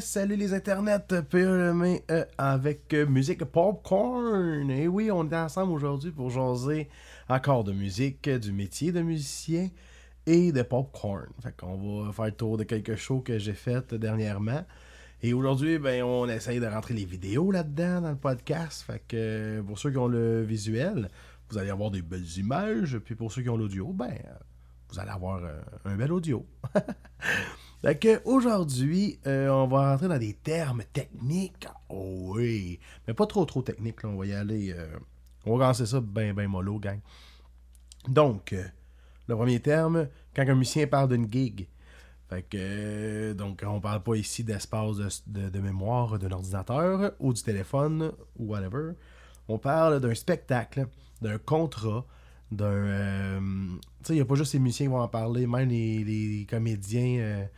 Salut les internets, PLM euh, avec euh, musique popcorn. Et oui, on est ensemble aujourd'hui pour jaser encore de musique, du métier de musicien et de popcorn. Fait qu'on va faire le tour de quelques shows que j'ai fait dernièrement. Et aujourd'hui, ben, on essaye de rentrer les vidéos là-dedans dans le podcast. Fait que pour ceux qui ont le visuel, vous allez avoir des belles images. Puis pour ceux qui ont l'audio, ben, vous allez avoir euh, un bel audio. Que aujourd'hui, euh, on va rentrer dans des termes techniques. Oh oui. Mais pas trop trop techniques, là. On va y aller. Euh, on va commencer ça ben ben mollo, gang. Donc, euh, le premier terme, quand un musicien parle d'une gig. Fait que, donc, on parle pas ici d'espace de, de, mémoire d'un ordinateur ou du téléphone ou whatever. On parle d'un spectacle, d'un contrat, d'un. tu sais, il n'y a pas juste les musiciens qui vont en parler, même les, les comédiens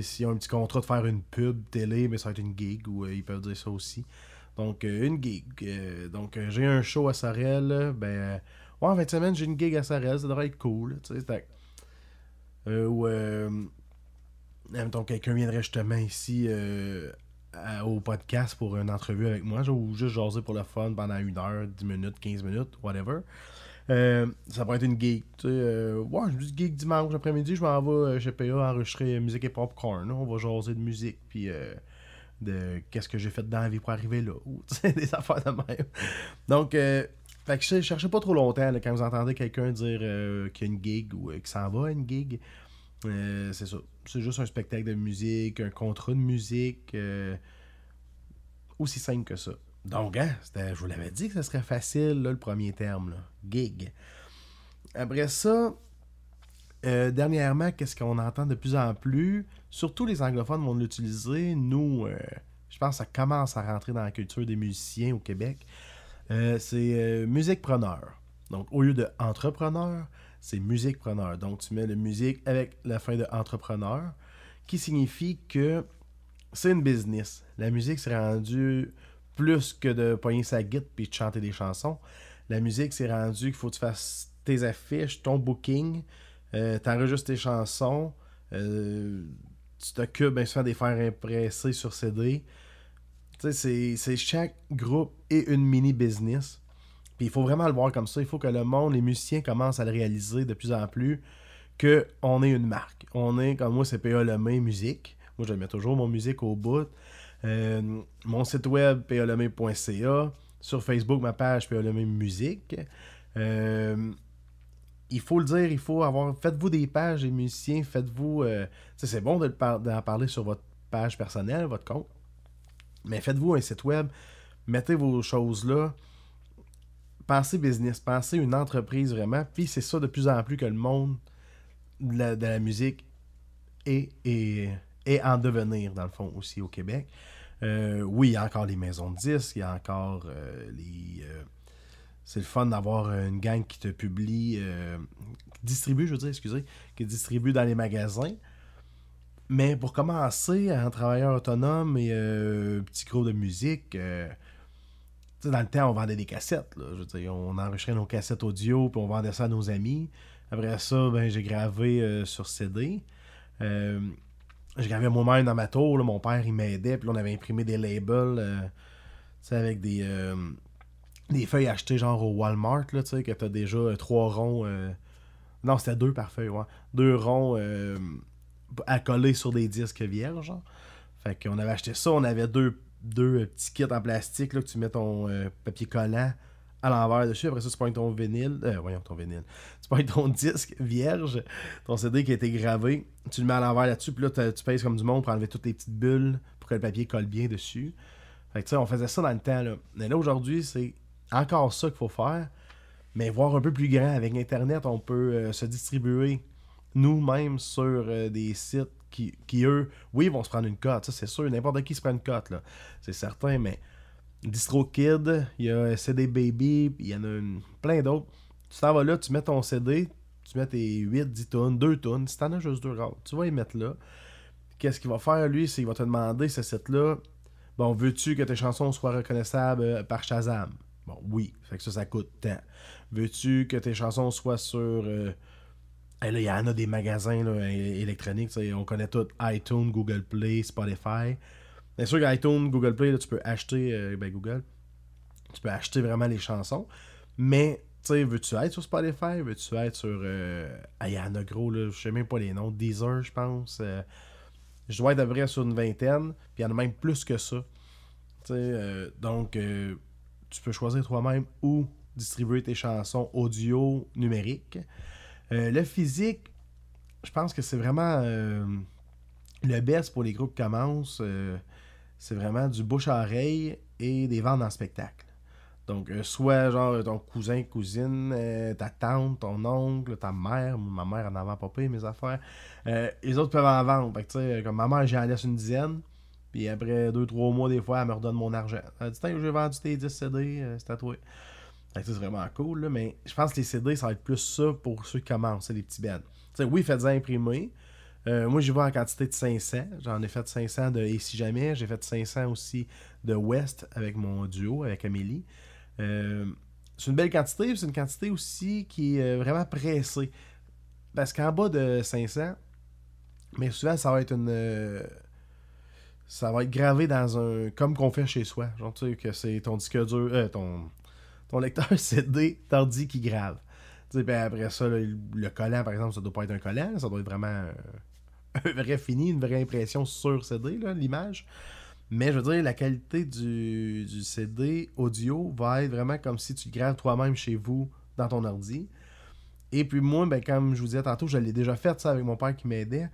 S'ils ont un petit contrat de faire une pub télé, mais ça va être une gig, ou euh, ils peuvent dire ça aussi. Donc, euh, une gig. Euh, donc, j'ai un show à Sorel. Ben, ouais, en 20 semaines, j'ai une gig à Sorel. Ça devrait être cool. Ou, mettons, quelqu'un viendrait justement ici au podcast pour une entrevue avec moi, ou juste jaser pour le fun pendant une heure, 10 minutes, 15 minutes, whatever. Euh, ça pourrait être une geek. Tu sais, euh, ouais, je geek dimanche après-midi, je m'en vais euh, chez PA enregistrer musique et popcorn. On va jaser de musique, puis de qu'est-ce que j'ai fait dans la vie pour arriver là. Ou des affaires de même. Donc, fait que je cherchais pas trop longtemps quand vous entendez quelqu'un dire qu'il y a une gig ou qu'il s'en va à une gig. c'est ça. C'est juste un spectacle de musique, un contrat de musique. aussi simple que ça. Donc, hein, je vous l'avais dit que ce serait facile, le premier terme, gig. Après ça, euh, dernièrement, qu'est-ce qu'on entend de plus en plus? Surtout les anglophones vont l'utiliser. Nous, euh, je pense que ça commence à rentrer dans la culture des musiciens au Québec. Euh, c'est musique preneur. Donc, au lieu de entrepreneur, c'est musique preneur. Donc, tu mets le musique avec la fin de entrepreneur, qui signifie que c'est une business. La musique s'est rendue plus que de poigner sa guitare puis de chanter des chansons. La musique, c'est rendu qu'il faut que tu fasses tes affiches, ton booking, euh, t'enregistres tes chansons, euh, tu t'occupes bien souvent des faire impresser sur CD. Tu sais, c'est chaque groupe et une mini-business. Puis il faut vraiment le voir comme ça. Il faut que le monde, les musiciens commencent à le réaliser de plus en plus qu'on est une marque. On est, comme moi, c'est PA Lemay Musique. Moi, je mets toujours mon musique au bout. Euh, mon site web, paleme.ca. Sur Facebook, ma page PALEME Musique. Euh, il faut le dire, il faut avoir. Faites-vous des pages des musiciens, faites-vous. Euh, c'est bon d'en parler sur votre page personnelle, votre compte. Mais faites-vous un site web, mettez vos choses là. Pensez business, pensez une entreprise vraiment. Puis c'est ça de plus en plus que le monde de la, musique est, et en devenir, dans le fond, aussi au Québec. Euh, oui, il y a encore les maisons de disques, il y a encore euh, les. Euh, c'est le fun d'avoir une gang qui te publie, qui distribue, je veux dire, excusez, qui distribue dans les magasins. Mais pour commencer, un travailleur autonome et un petit groupe de musique, dans le temps, on vendait des cassettes. Là, je veux dire, on enregistrait nos cassettes audio, puis on vendait ça à nos amis. Après ça, ben, j'ai gravé sur CD je gravais moi-même dans ma tour. mon père, il m'aidait. Puis on avait imprimé des labels euh, avec des, euh, des feuilles achetées genre au Walmart. Là, que tu as déjà euh, trois ronds. Non, c'était deux par feuille, ouais. Deux ronds à coller sur des disques vierges. Genre. Fait qu'on avait acheté ça. On avait deux, deux petits kits en plastique là, que tu mets ton papier collant à l'envers dessus. Après ça, tu prends ton vinyle. Euh, voyons, ton vinyle. Tu prends ton disque vierge, ton CD qui a été gravé. Tu le mets à l'envers là-dessus. Puis là, tu pèses comme du monde pour enlever toutes les petites bulles pour que le papier colle bien dessus. Fait que tu sais, on faisait ça dans le temps. Là. Mais là, aujourd'hui, c'est encore ça qu'il faut faire. Mais voir un peu plus grand. Avec Internet, on peut euh, se distribuer nous-mêmes sur euh, des sites qui, qui, eux, oui, vont se prendre une cote. Ça, c'est sûr. N'importe qui se prend une cote, là. C'est certain, mais DistroKid, il y a CD Baby, il y en a plein d'autres. Tu t'en vas là, tu mets ton CD, tu mets tes 8, 10 tonnes, 2 tonnes. Si t'en as juste deux tu vas y mettre là. Qu'est-ce qu'il va faire, lui, c'est qu'il va te demander, ce site-là, bon, veux-tu que tes chansons soient reconnaissables euh, par Shazam? Bon, oui, fait que ça, ça coûte tant. Veux-tu que tes chansons soient sur euh, là, il y en a des magasins là, électroniques. On connaît tous iTunes, Google Play, Spotify. Bien sûr qu'iTunes, Google Play, là, tu peux acheter. euh, ben, Google. Tu peux acheter vraiment les chansons. Mais, tu sais, veux-tu être sur Spotify? Veux-tu être sur. euh, Il y en a gros, là, je sais même pas les noms. Deezer, je pense. euh, je dois être à près sur une vingtaine. Puis il y en a même plus que ça. Tu sais, euh, donc, tu peux choisir toi-même où distribuer tes chansons audio numériques. Euh, le physique, je pense que c'est vraiment le best pour les groupes qui commencent. C'est vraiment du bouche à oreille et des ventes en spectacle. Donc, euh, soit genre ton cousin, cousine, euh, ta tante, ton oncle, ta mère, ma mère en avant pas mes affaires. Euh, les autres peuvent en vendre. Tu sais, comme ma mère, j'en laisse une dizaine. Puis après deux, trois mois, des fois, elle me redonne mon argent. Elle dit Tiens, j'ai vendu tes 10 CD, c'est à toi. Fait que c'est vraiment cool, là, mais je pense que les CD, ça va être plus ça pour ceux qui commencent, les petits bands. Tu sais, oui, faites-en imprimer. Euh, moi, j'y vais en quantité de 500. J'en ai fait 500 de Et si jamais. J'ai fait 500 aussi de West avec mon duo, avec Amélie. Euh, c'est une belle quantité, c'est une quantité aussi qui est euh, vraiment pressée. Parce qu'en bas de 500, mais souvent, ça va être une. ça va être gravé dans un. Comme qu'on fait chez soi. Genre, tu sais, que c'est ton disque dur. ton, ton lecteur CD t'ordi qui grave. Tu sais, puis après ça, là, le collant, par exemple, ça doit pas être un collant, ça doit être vraiment un vrai fini, une vraie impression sur CD, l'image. Mais je veux dire, la qualité du, CD audio va être vraiment comme si tu graves toi-même chez vous dans ton ordi. Et puis moi, ben, comme je vous disais tantôt, je l'ai déjà fait ça avec mon père qui m'aidait.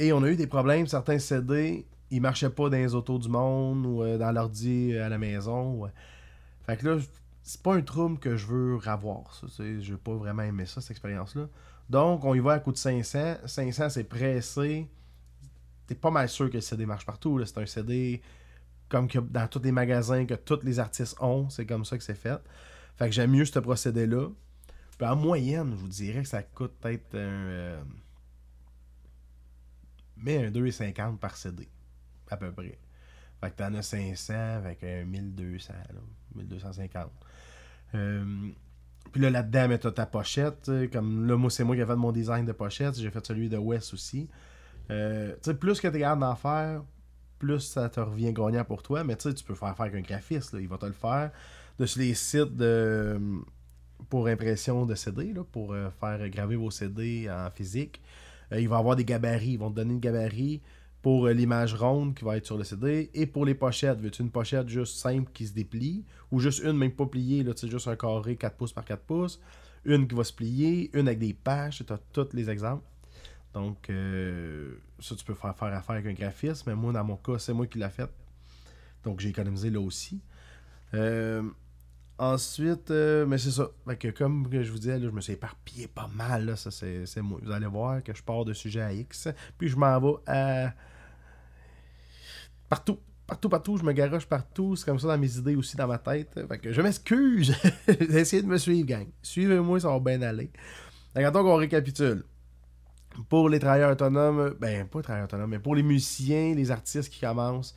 Et on a eu des problèmes. Certains CD, ils marchaient pas dans les autos du monde ou euh, dans l'ordi à la maison. Fait que là, c'est pas un trouble que je veux c'est- je veux pas vraiment aimer ça, cette expérience-là. Donc, on y va à coup de 500. 500, c'est pressé. T'es pas mal sûr que le CD marche partout. C'est un CD comme dans tous les magasins que tous les artistes ont. C'est comme ça que c'est fait. Fait que j'aime mieux ce procédé-là. En moyenne, je vous dirais que ça coûte peut-être un. euh, mais un 2,50 par CD. À peu près. Fait que t'en as 500 avec un 1200, là, 1250. Euh, puis là, là-dedans, t'as ta pochette. tu Comme là, moi, c'est moi qui ai fait mon design de pochette. J'ai fait celui de West aussi. Euh, tu plus que t'es capable d'en faire, plus ça te revient gagnant pour toi. Mais tu tu peux faire faire avec un graphiste. il va te le faire. De sur les sites de pour impression de CD, là, pour euh, faire graver vos CD en physique. Euh, il va avoir des gabarits. Ils vont te donner le gabarit pour euh, l'image ronde qui va être sur le CD. Et pour les pochettes, veux-tu une pochette juste simple qui se déplie ou juste une même pas pliée, là, juste un carré 4 pouces par 4 pouces. Une qui va se plier, une avec des pages, tu as tous les exemples. Donc, euh, ça, tu peux faire, faire affaire avec un graphiste, mais moi, dans mon cas, c'est moi qui l'ai fait. Donc, j'ai économisé là aussi. Euh, ensuite, mais c'est ça. Fait que comme je vous disais, là, je me suis éparpillé pas mal. Là, ça, c'est moi. Vous allez voir que je pars de sujet à X. Puis je m'en vais à. Partout. Partout, partout. Je me garoche partout. C'est comme ça dans mes idées aussi, dans ma tête. Fait que je m'excuse. Essayez de me suivre, gang. Suivez-moi, ça va bien aller. Que, attends qu'on récapitule. Pour les travailleurs autonomes, ben, pas les travailleurs autonomes, mais pour les musiciens, les artistes qui commencent,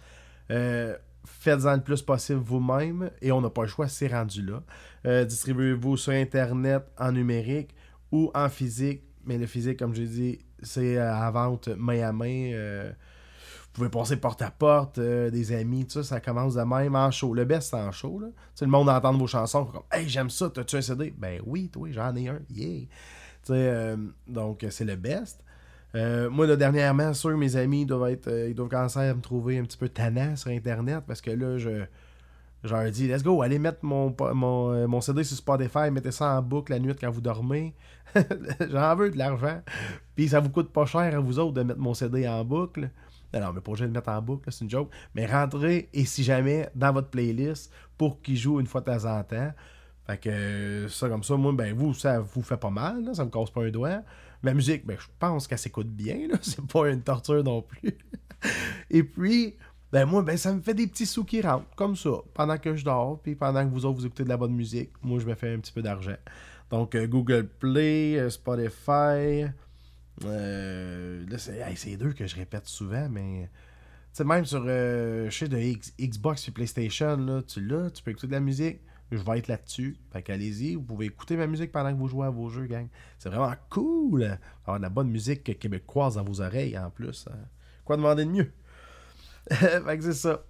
euh, faites-en le plus possible vous-même et on n'a pas le choix, c'est rendu là. Euh, Distribuez-vous sur Internet, en numérique ou en physique. Mais le physique, comme j'ai dit, c'est euh, à vente main à main. Vous pouvez passer porte à porte, euh, des amis, tout ça, ça commence de même en show. Le best, c'est en show. Là. Le monde entend vos chansons, comme Hey, j'aime ça, t'as-tu un CD Ben oui, toi, j'en ai un, yeah. Euh, donc, c'est le best. Euh, moi, dernièrement, sûr, mes amis doivent être, ils doivent commencer à me trouver un petit peu tannant sur Internet parce que là, je, je leur dis, let's go, allez mettre mon, mon, mon CD sur Spotify, mettez ça en boucle la nuit quand vous dormez. J'en veux de l'argent. Puis ça vous coûte pas cher à vous autres de mettre mon CD en boucle. Non, non, mais pas obligé le mettre en boucle, c'est une joke. Mais rentrez, et si jamais, dans votre playlist pour qu'il joue une fois de temps en temps. Fait que euh, ça, comme ça, moi, ben vous, ça vous fait pas mal, là, ça me casse pas un doigt. La musique, ben je pense qu'elle s'écoute bien, c'est pas une torture non plus. et puis, ben moi, ben ça me fait des petits sous qui rentrent, comme ça, pendant que je dors, puis pendant que vous autres, vous écoutez de la bonne musique, moi, je me fais un petit peu d'argent. Donc, euh, Google Play, euh, Spotify, euh, là, c'est hey, deux que je répète souvent, mais... Tu sais, même sur, euh, de X- Xbox et PlayStation, là, tu l'as, tu peux écouter de la musique. Je vais être là-dessus. Fait qu'allez-y, vous pouvez écouter ma musique pendant que vous jouez à vos jeux, gang. C'est vraiment cool. Avoir de la bonne musique québécoise dans vos oreilles en plus. Hein. Quoi demander de mieux? fait que c'est ça.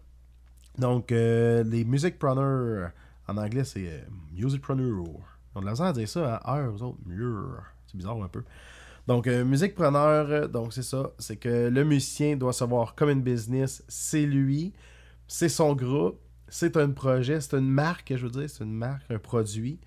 Donc, euh, les Music en anglais, c'est euh, Music Preneur. On a la à dire ça à heure, aux autres. C'est bizarre un peu. Donc, euh, musique preneur, donc c'est ça. C'est que le musicien doit se voir comme une business. C'est lui, c'est son groupe, c'est un projet, c'est une marque, je veux dire, c'est une marque, un produit.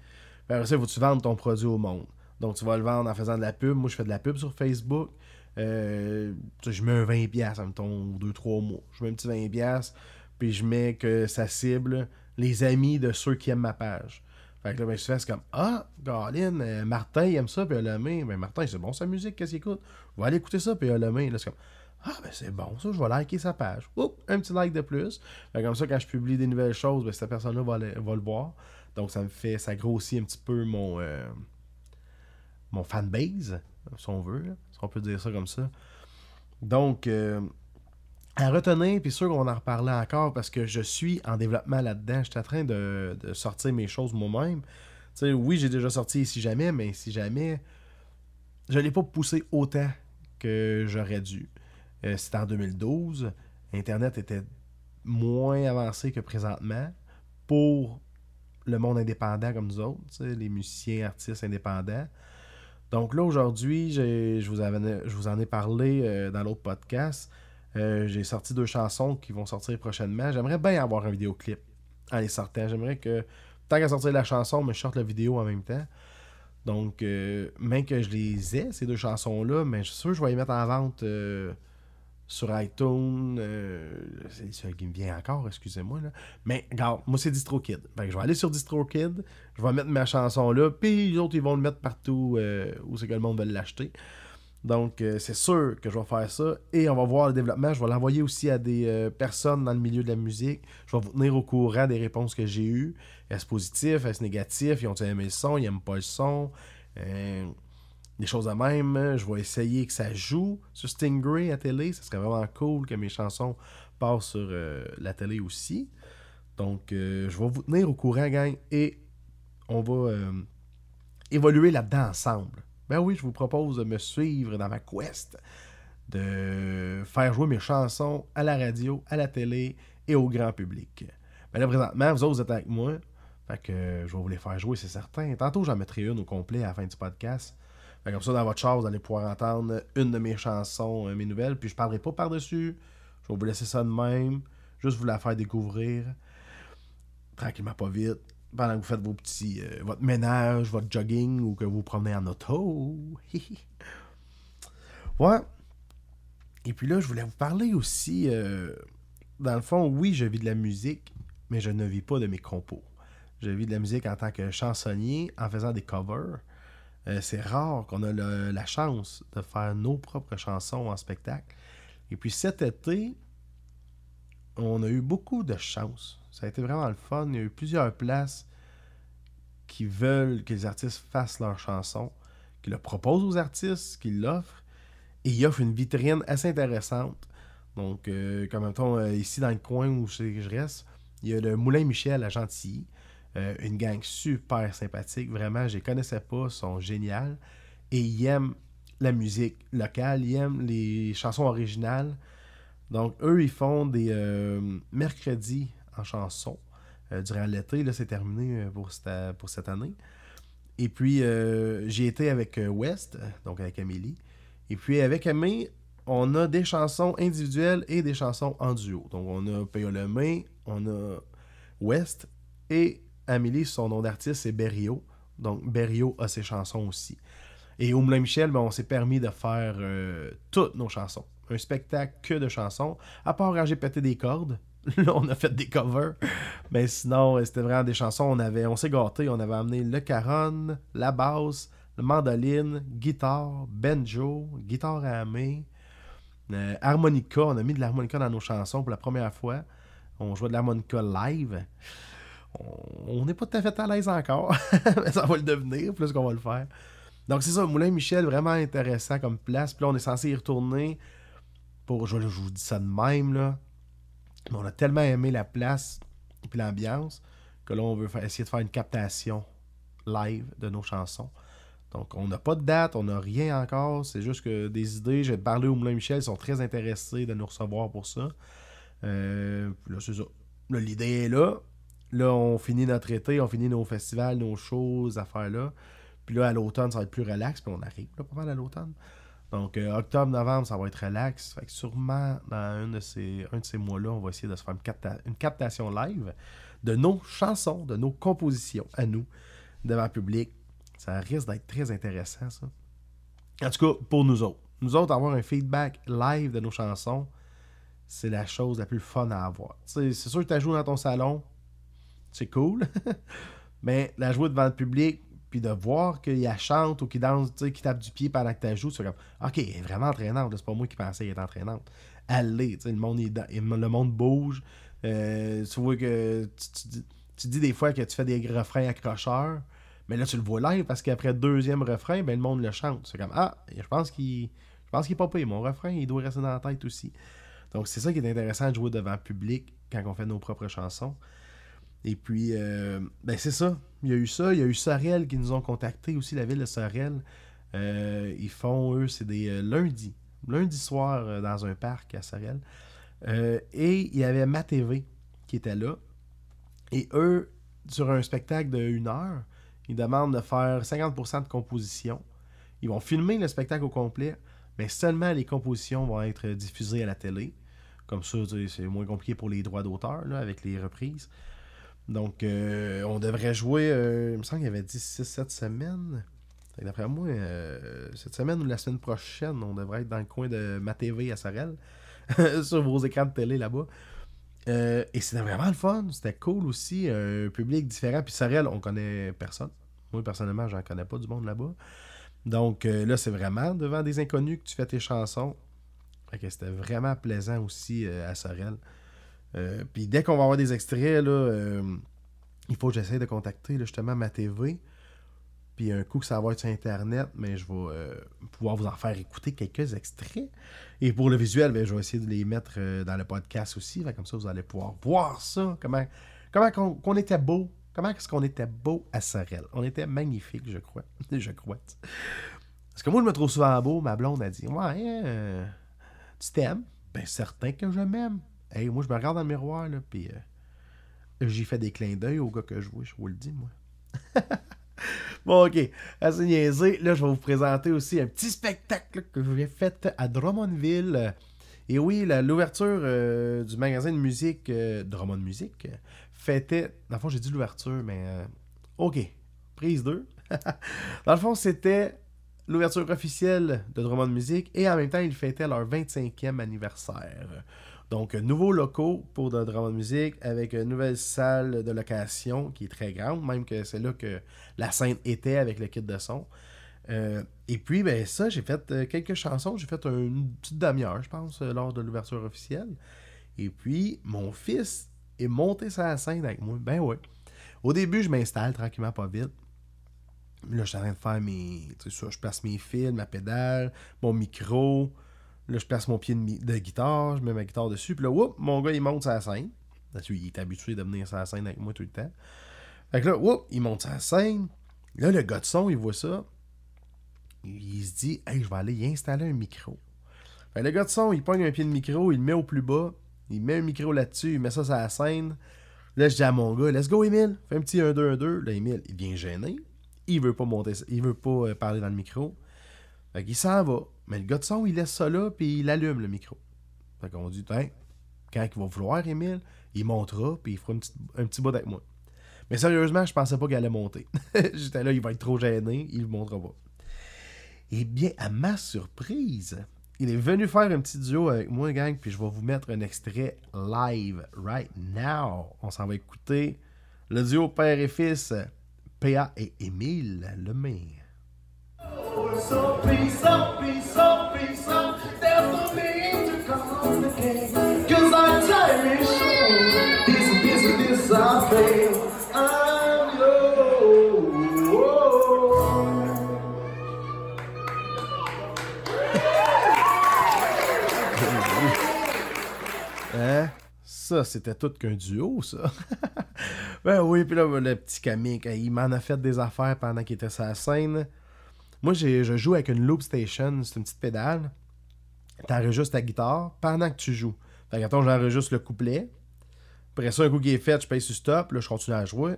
Après ça, faut tu vendes ton produit au monde? Donc, tu vas le vendre en faisant de la pub. Moi, je fais de la pub sur Facebook. Euh, je mets un 20$, mettons, ou 2-3 mois. Je mets un petit 20$, puis je mets que ça cible les amis de ceux qui aiment ma page. Fait que là, ben, je fais, c'est comme Ah, Galine, euh, Martin, il aime ça, puis il a le main. Ben, Martin, c'est bon sa musique, qu'est-ce qu'il écoute? On va aller écouter ça, puis il a le main. Là, c'est comme Ah, ben, c'est bon, ça, je vais liker sa page. Oups, un petit like de plus. Fait comme ça, quand je publie des nouvelles choses, ben, cette personne-là va, va, le voir. Donc, ça me fait, ça grossit un petit peu mon, euh, mon fanbase, si on veut, si on peut dire ça comme ça. Donc, euh, à retenir, puis sûr qu'on en reparler encore parce que je suis en développement là-dedans. Je suis en train de, sortir mes choses moi-même. oui, j'ai déjà sorti Si Jamais, mais Si Jamais, je ne l'ai pas poussé autant que j'aurais dû. Euh, C'était en 2012. Internet était moins avancé que présentement pour le monde indépendant comme nous autres, les musiciens, artistes indépendants. Donc là, aujourd'hui, je vous, vous en ai parlé euh, dans l'autre podcast. Euh, j'ai sorti deux chansons qui vont sortir prochainement. J'aimerais bien avoir un vidéoclip en les sortant. J'aimerais que, tant qu'à sortir la chanson, je sorte la vidéo en même temps. Donc, euh, même que je les ai, ces deux chansons-là, mais je suis sûr que je vais les mettre en vente euh, sur iTunes. c'est ça qui me vient encore, excusez-moi. Mais, regarde, moi, c'est DistroKid. je vais aller sur DistroKid, je vais mettre ma chanson là, puis les autres, ils vont le mettre partout où c'est que le monde veut l'acheter. Donc, euh, c'est sûr que je vais faire ça. Et on va voir le développement. Je vais l'envoyer aussi à des euh, personnes dans le milieu de la musique. Je vais vous tenir au courant des réponses que j'ai eues. Est-ce positif? Est-ce négatif? Ils ont aimé le son? Ils n'aiment pas le son? Euh, des choses de même. Je vais essayer que ça joue sur Stingray à télé. Ça serait vraiment cool que mes chansons passent sur la télé aussi. Donc, je vais vous tenir au courant, gang. Et on va évoluer là-dedans ensemble. Ben oui, je vous propose de me suivre dans ma quest de faire jouer mes chansons à la radio, à la télé et au grand public. Ben là, présentement, vous autres, vous êtes avec moi. Fait que je vais vous les faire jouer, c'est certain. Tantôt, j'en mettrai une au complet à la fin du podcast. Fait comme ça, dans votre char, vous allez pouvoir entendre une de mes chansons, euh, mes nouvelles. Puis je parlerai pas par-dessus. Je vais vous laisser ça de même. Juste vous la faire découvrir. Tranquillement, pas vite pendant que vous faites vos petits, euh, votre ménage, votre jogging ou que vous promenez en auto. ouais. Et puis là, je voulais vous parler aussi. Euh, dans le fond, oui, je vis de la musique, mais je ne vis pas de mes compos. Je vis de la musique en tant que chansonnier, en faisant des covers. Euh, c'est rare qu'on a la chance de faire nos propres chansons en spectacle. Et puis cet été, on a eu beaucoup de chance. Ça a été vraiment le fun. Il y a eu plusieurs places qui veulent que les artistes fassent leurs chansons, qui le proposent aux artistes, qui l'offrent. Et il offre une vitrine assez intéressante. Donc, euh, comme mettons, euh, ici dans le coin où je, reste, il y a le Moulin Michel à Gentilly. Euh, une gang super sympathique. Vraiment, je les connaissais pas, ils sont géniales. Et ils aiment la musique locale, ils aiment les chansons originales. Donc, eux, ils font des mercredis en chanson euh, durant l'été. Là, c'est terminé euh, pour cette, année. Et puis, euh, j'ai été avec West, donc avec Amélie. Et puis, avec Amélie, on a des chansons individuelles et des chansons en duo. Donc, on a Payo Lemay, on a West et Amélie, son nom d'artiste, c'est Berrio. Donc, Berrio a ses chansons aussi. Et au Moulin Michel, ben, on s'est permis de faire toutes nos chansons. Un spectacle que de chansons. À part quand j'ai pété des cordes, Là, on a fait des covers. Mais sinon, euh, c'était vraiment des chansons. On avait, on s'est gâté. On avait amené le caron, la basse, le mandoline, guitare, banjo, guitare à main, euh, harmonica. On a mis de l'harmonica dans nos chansons pour la première fois. On jouait de l'harmonica live. On n'est pas tout à fait à l'aise encore, mais ça va le devenir plus qu'on va le faire. Donc c'est ça, Moulin Michel, vraiment intéressant comme place. Puis là, on est censé y retourner pour, je, je vous dis ça de même, là, on a tellement aimé la place et l'ambiance que là, on veut essayer de faire une captation live de nos chansons. Donc, on n'a pas de date, on n'a rien encore. C'est juste que des idées. J'ai parlé au Moulin Michel, ils sont très intéressés de nous recevoir pour ça. Euh, là. Là, l'idée est là. Là, on finit notre été, on finit nos festivals, nos shows, affaires-là. Puis là, à l'automne, ça va être plus relax. Puis on arrive là, pas mal à l'automne. Donc, euh, octobre, novembre, ça va être relax. Fait que sûrement, dans un de ces, ces mois-là, on va essayer de se faire une, captation live de nos chansons, de nos compositions à nous, devant le public. Ça risque d'être très intéressant, ça. En tout cas, pour nous autres. Nous autres, avoir un feedback live de nos chansons, c'est la chose la plus fun à avoir. c'est sûr que tu joué dans ton salon, c'est cool. Mais la jouer devant le public, puis de voir qu'il chante ou qu'il danse, qu'il tape du pied pendant que tu joues, c'est comme OK, elle est vraiment entraînante. C'est pas moi qui pensais qu'elle est entraînante. Elle l'est. Le monde, bouge. Euh, tu vois que tu, dis, des fois que tu fais des refrains accrocheurs, mais là tu le vois live parce qu'après le deuxième refrain, ben, le monde le chante. C'est comme Ah, je pense qu'il je pense qu'il est pas payé. Mon refrain, il doit rester dans la tête aussi. Donc c'est ça qui est intéressant de jouer devant le public quand on fait nos propres chansons. Et puis, euh, ben c'est ça. Il y a eu ça. Il y a eu Sorel qui nous ont contactés aussi, la ville de Sorel. Euh, ils font, eux, c'est des euh, lundis. Lundi soir dans un parc à Sorel. et il y avait MaTV qui était là. Et eux, sur un spectacle de une heure, ils demandent de faire 50% de composition. Ils vont filmer le spectacle au complet, mais seulement les compositions vont être diffusées à la télé. Comme ça, c'est moins compliqué pour les droits d'auteur avec les reprises. Donc, euh, on devrait jouer, euh, il me semble qu'il y avait dit 6-7 semaines. D'après moi, euh, cette semaine ou la semaine prochaine, on devrait être dans le coin de ma TV à Sorel, sur vos écrans de télé là-bas. et c'était vraiment le fun, c'était cool aussi, un public différent. Puis Sorel, on connaît personne. Moi, personnellement, j'en connais pas du monde là-bas. Donc là, c'est vraiment devant des inconnus que tu fais tes chansons. Fait que c'était vraiment plaisant aussi à Sorel. Euh, puis dès qu'on va avoir des extraits, là, euh, il faut que j'essaie de contacter justement ma TV. Puis un coup que ça va être sur Internet, mais je vais euh, pouvoir vous en faire écouter quelques extraits. Et pour le visuel, ben, je vais essayer de les mettre dans le podcast aussi. comme ça, vous allez pouvoir voir ça. Comment, comment qu'on, était beau. Comment est-ce qu'on était beau à Sorel. On était magnifique, je crois. je crois. Parce que moi, je me trouve souvent beau. Ma blonde a dit Ouais, tu t'aimes Ben, certain que je m'aime. Hey, moi, je me regarde dans le miroir, là, puis euh, j'ai fait des clins d'œil au gars que je vois, je vous le dis, moi. bon, ok, assez niaisé. Là, je vais vous présenter aussi un petit spectacle que j'ai fait à Drummondville. Et oui, l'ouverture euh, du magasin de musique euh, Drummond Music fêtait. Dans le fond, j'ai dit l'ouverture, mais. ok, prise 2. dans le fond, c'était l'ouverture officielle de Drummond Music et en même temps, ils fêtaient leur 25e anniversaire. Donc, nouveaux locaux pour de drama de musique avec une nouvelle salle de location qui est très grande, même que c'est là que la scène était avec le kit de son. Euh, et puis, ben ça, j'ai fait euh, quelques chansons. J'ai fait une petite demi-heure, je pense, euh, lors de l'ouverture officielle. Et puis, mon fils est monté sur la scène avec moi. Ben ouais. Au début, je m'installe tranquillement, pas vite. Là, je suis en train de faire mes. Tu sais, je place mes fils, ma pédale, mon micro. Là, je place mon pied de, guitare, je mets ma guitare dessus, puis là, whoop, mon gars, il monte sa scène. Parce qu'il est habitué de venir la scène avec moi tout le temps. Fait que là, whoop, il monte sa scène. Là, le gars de son, il voit ça. Il se dit, hey, je vais aller y installer un micro. Fait que le gars de son, il pogne un pied de micro, il le met au plus bas, il met un micro là-dessus, il met ça sur la scène. Là, je dis à mon gars, let's go, Emile, fais un petit 1-2-1-2. Là, Emile, il vient gêner. Il veut pas monter, il veut pas euh, parler dans le micro. Fait qu'il s'en va. Mais le gars de son, il laisse ça là, puis il allume le micro. Fait qu'on dit, quand il va vouloir, Emile, il montera, puis il fera un petit bout avec moi. Mais sérieusement, je pensais pas qu'il allait monter. J'étais là, il va être trop gêné, il ne montrera pas. Eh bien, à ma surprise, il est venu faire un petit duo avec moi, gang, puis je vais vous mettre un extrait live right now. On s'en va écouter le duo père et fils, PA et Émile Lemay. Hein? Ça, c'était tout qu'un duo, ça. Ben oui, puis là, le petit comique, il m'en a fait des affaires pendant qu'il était sur la scène. Moi, je joue avec une loop station, c'est une petite pédale. T'enregistres ta guitare pendant que tu joues. Fait que, attends, j'enregistre le couplet. Après ça, un coup qui est fait, je paye sur stop, là, je continue à jouer.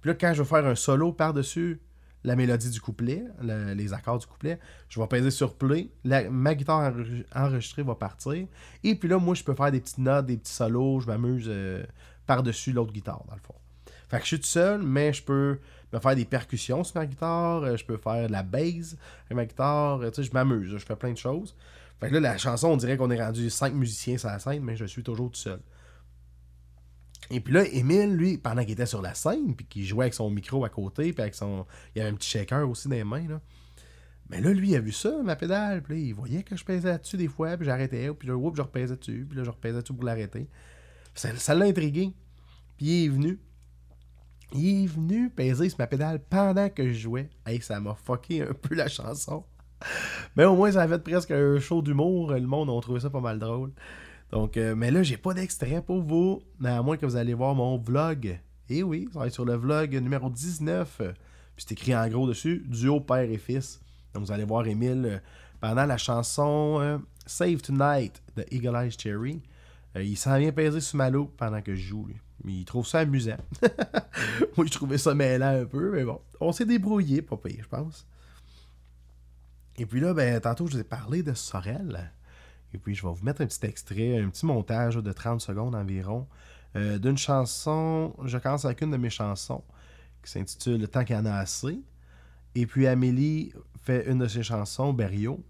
Puis là, quand je veux faire un solo par-dessus la mélodie du couplet, les accords du couplet, je vais peser sur play, ma guitare enregistrée va partir. Et puis là, moi, je peux faire des petites notes, des petits solos, je m'amuse euh, par-dessus l'autre guitare, dans le fond. Fait que je suis tout seul, mais je peux me faire des percussions sur ma guitare, euh, je peux faire de la bass avec ma guitare, tu sais, je m'amuse, je fais plein de choses. Fait que là, la chanson, on dirait qu'on est rendu cinq musiciens sur la scène, mais je suis toujours tout seul. Et puis là, Émile, lui, pendant qu'il était sur la scène, puis qu'il jouait avec son micro à côté, puis avec son. Il y avait un petit shaker aussi dans les mains, là. Mais là, lui, il a vu ça, ma pédale, puis il voyait que je pesais là-dessus des fois, puis j'arrêtais, puis là, je repesais dessus, puis là, je repesais dessus pour l'arrêter. Ça l'a intrigué. Puis il est venu. Il est venu peser sur ma pédale pendant que je jouais. Hey, ça m'a fucké un peu la chanson. Mais au moins, ça a fait presque un show d'humour. Le monde a trouvé ça pas mal drôle. Donc, euh, mais là, j'ai pas d'extrait pour vous. À moins que vous allez voir mon vlog. Et eh oui, ça va être sur le vlog numéro 19. Puis c'est écrit en gros dessus duo père et fils. Donc, vous allez voir Emile euh, pendant la chanson euh, Save Tonight de Eagle Eyes Cherry. il s'en vient peser sur ma loupe pendant que je joue. Lui. Mais il trouve ça amusant. Moi, je trouvais ça mêlant un peu, mais bon. On s'est débrouillé, pas je pense. Et puis là, ben, tantôt, je vous ai parlé de Sorel. Et puis, je vais vous mettre un petit extrait, un petit montage de 30 secondes environ euh, d'une chanson. Je commence avec une de mes chansons qui s'intitule Le temps qu'il y en a assez. Et puis, Amélie fait une de ses chansons, Berriot,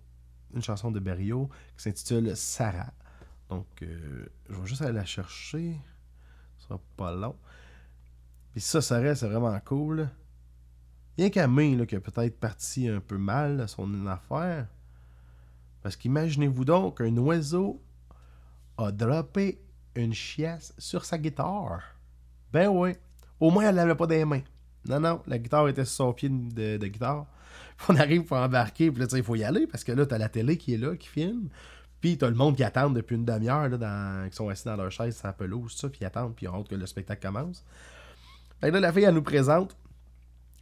une chanson de Berriot qui s'intitule Sarah. Donc, euh, je vais juste aller la chercher. Sera pas long. Puis ça, Sarah, c'est vraiment cool. Rien qu'à là, qui a peut-être parti un peu mal à son affaire. Parce qu'imaginez-vous donc qu'un oiseau a droppé une chiasse sur sa guitare. Ben oui. Au moins, elle l'avait pas des mains. Non, non, la guitare était sur son pied de, guitare. Puis on arrive pour embarquer, puis là, il faut y aller, parce que là, t'as la télé qui est là, qui filme. Puis t'as le monde qui attend depuis une demi-heure, qui sont assis dans leur chaise, ça pelouse, ça, puis ils attendent, puis on hâte que le spectacle commence. Fait que là, la fille, elle nous présente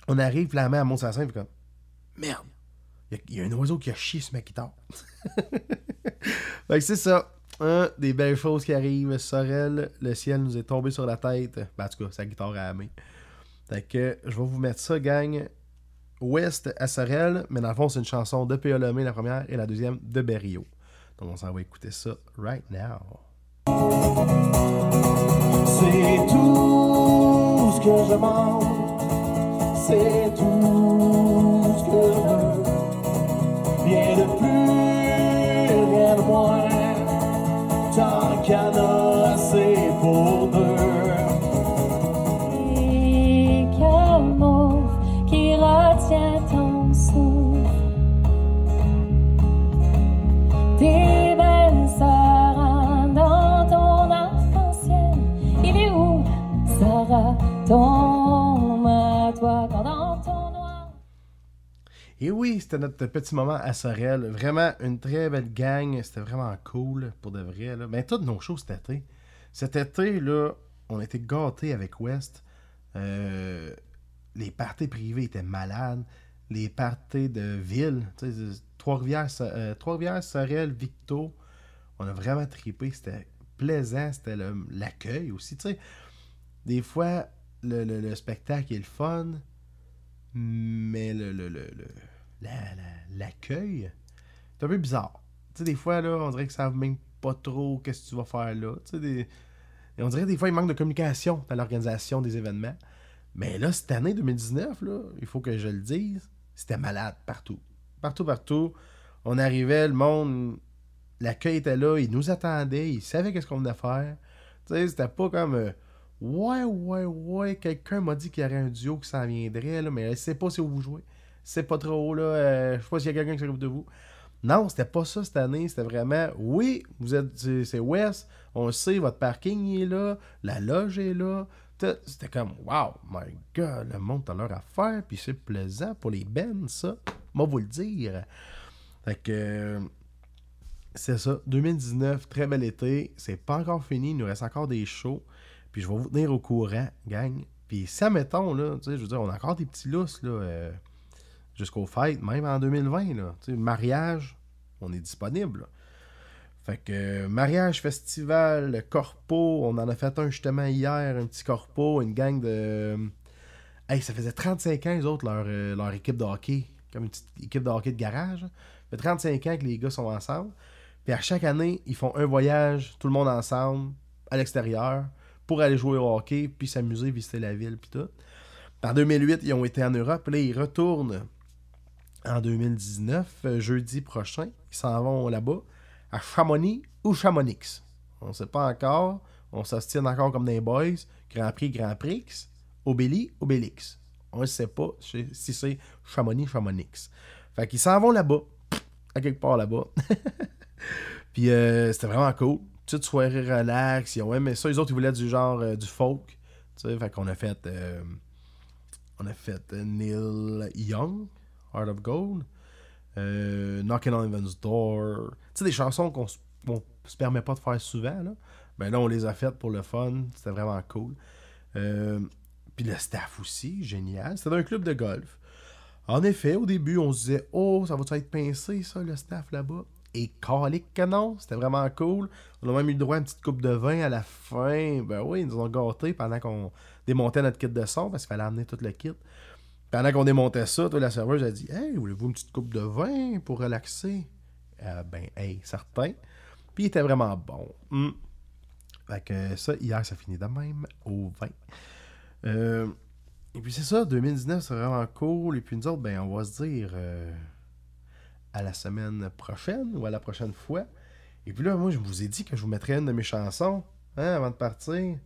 on arrive, la mère monte sa scène, puis comme Merde, il y, a un oiseau qui a chié sur ma guitare. fait que c'est ça. Un des belles choses qui arrivent. Sorel, le ciel nous est tombé sur la tête. Ben, en tout cas, sa guitare à la main. Fait que je vais vous mettre ça, gang. Ouest à Sorel, mais dans le fond, c'est une chanson de P.A. Lemay, la première, et la deuxième de Berrio. On s'en va écouter ça right now? C'est tout ce que je demande c'est tout ce que je veux. Rien de plus, rien de moins, tant qu'il y en a assez pour deux. Et oui, c'était notre petit moment à Sorel. Vraiment une très belle gang. C'était vraiment cool pour de vrai. Là. Ben, toutes nos choses cet été. Cet été, là, on était gâtés avec West. Euh, les parties privées étaient malades. Les parties de ville, euh, Trois-Rivières, Sorel, Victo. On a vraiment tripé. C'était plaisant. C'était l'accueil aussi. Des fois, le, le, spectacle est le fun, mais le, le, l'accueil c'est un peu bizarre. Tu sais, des fois, là, on dirait qu'ils savent même pas trop qu'est-ce que tu vas faire là. Tu sais, des... Et on dirait des fois, il manque de communication dans l'organisation des événements. Mais là, cette année 2019, là, il faut que je le dise, c'était malade partout. Partout, partout. On arrivait, le monde, l'accueil était là, ils nous attendaient, ils savaient qu'est-ce qu'on venait faire. Tu sais, c'était pas comme... Euh, Ouais, ouais, ouais, quelqu'un m'a dit qu'il y aurait un duo qui s'en viendrait, là, mais je sais pas si vous jouez. C'est pas trop, là. Euh, je sais pas s'il y a quelqu'un qui s'occupe de vous. Non, c'était pas ça cette année. C'était vraiment, oui, vous êtes, c'est West, on sait, votre parking est là, la loge est là. C'était comme, wow, my god, le monde a leur affaire, puis c'est plaisant pour les bands, ça. Moi, vous le dire. Fait que, c'est ça. 2019, très bel été. C'est pas encore fini, il nous reste encore des shows. Puis je vais vous tenir au courant, gang. Puis ça, mettons, là, tu sais, je veux dire, on a encore des petits lousses, là, euh, jusqu'au fêtes, même en 2020, là. Mariage, on est disponible. Fait que euh, mariage, festival, corpo, on en a fait un justement hier, un petit corpo, une gang de... Hey, ça faisait 35 ans, les autres, leur, euh, leur équipe de hockey, comme une petite équipe de hockey de garage. Ça fait 35 ans que les gars sont ensemble. Puis à chaque année, ils font un voyage, tout le monde ensemble, à l'extérieur, pour aller jouer au hockey, puis s'amuser, visiter la ville, puis tout. En 2008, ils ont été en Europe, là, ils retournent en 2019, euh, jeudi prochain. Ils s'en vont là-bas à Chamonix ou Chamonix. On ne sait pas encore. On s'ostine encore comme des boys. Grand Prix, Grand Prix. Obéli, Obélix. On ne sait pas si c'est Chamonix, Chamonix. Fait qu'ils s'en vont là-bas. À quelque part là-bas. Puis euh, c'était vraiment cool. Petite soirée relax. Ils ont aimé ça. Les autres, ils voulaient du genre euh, du folk. Fait qu'on a fait. euh, on a fait Neil Young, Heart of Gold. Euh, Knocking on Heaven's Door. Tu sais, des chansons qu'on se, on se permet pas de faire souvent. Là. Ben là, on les a faites pour le fun. C'était vraiment cool. Euh, Puis le staff aussi, génial. C'était un club de golf. En effet, au début, on se disait Oh, ça va-tu être pincé, ça, le staff là-bas? Et calique que non, c'était vraiment cool. On a même eu le droit à une petite coupe de vin à la fin. Ben oui, ils nous ont gâtés pendant qu'on démontait notre kit de son parce qu'il fallait amener tout le kit. Pendant qu'on démontait ça, la serveuse a dit Hey, voulez-vous une petite coupe de vin pour relaxer? Euh, Ben, hey, certain. Puis il était vraiment bon. Hmm. Fait que ça, hier, ça finit de même au vin. Euh, et puis c'est ça, 2019, c'est vraiment cool. Et puis nous autres, ben, on va se dire euh, à la semaine prochaine ou à la prochaine fois. Et puis là, moi, je vous ai dit que je vous mettrais une de mes chansons hein, avant de partir.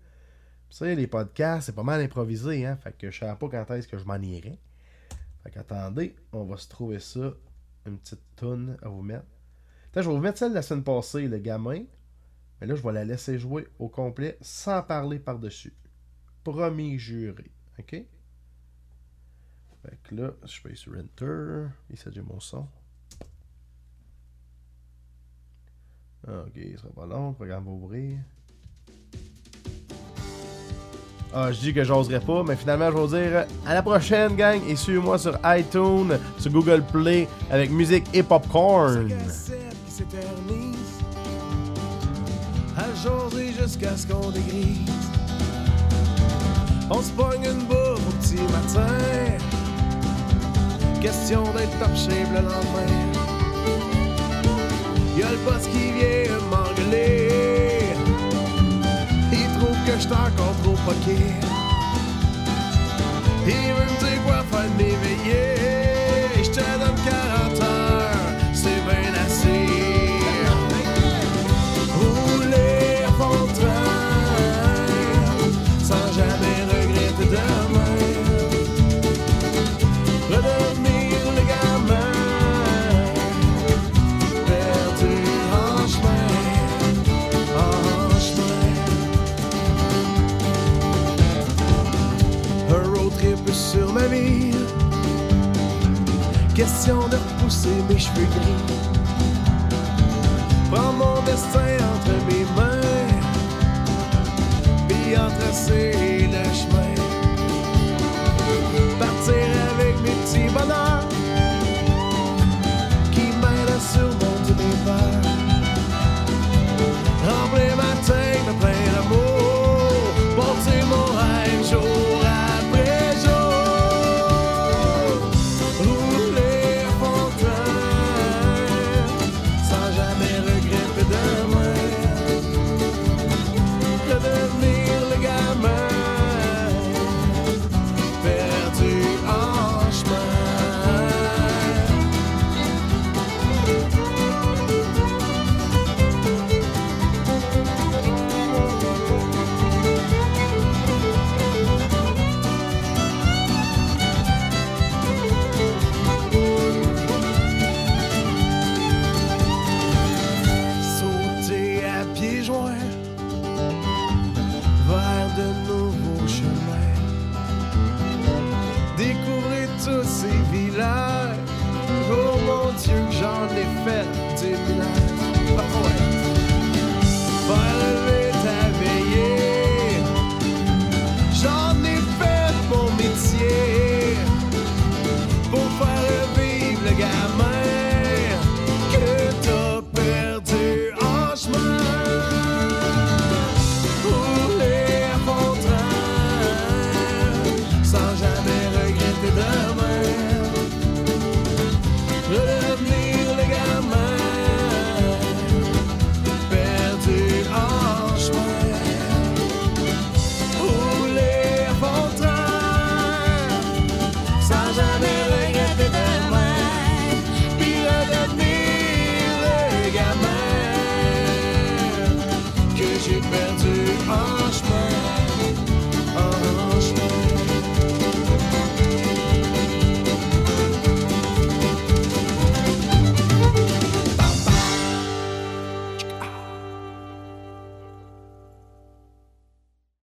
Tu sais, les podcasts, c'est pas mal improvisé, hein. Fait que je savais pas quand est-ce que je m'en irais. Fait qu'attendez, on va se trouver ça, une petite toune à vous mettre. Je vais vous mettre celle de la semaine passée, le gamin. Mais là, je vais la laisser jouer au complet sans parler par-dessus. Promis juré. OK? Fait que là, je paye sur Enter. Ici, j'ai mon son. Ok, ce sera pas long. Le programme va ouvrir. Ah, je dis que j'oserais pas, mais finalement, je vais vous dire à la prochaine, gang. Et suivez-moi sur iTunes, sur Google Play, avec musique et popcorn. À jusqu'à ce qu'on dégrise On se pogne une bouffe au petit matin Question d'être top shape le lendemain Y'a le boss qui vient m'engueuler Il trouve que j'suis encore trop poqué Il veut me repousser mes cheveux gris. Prends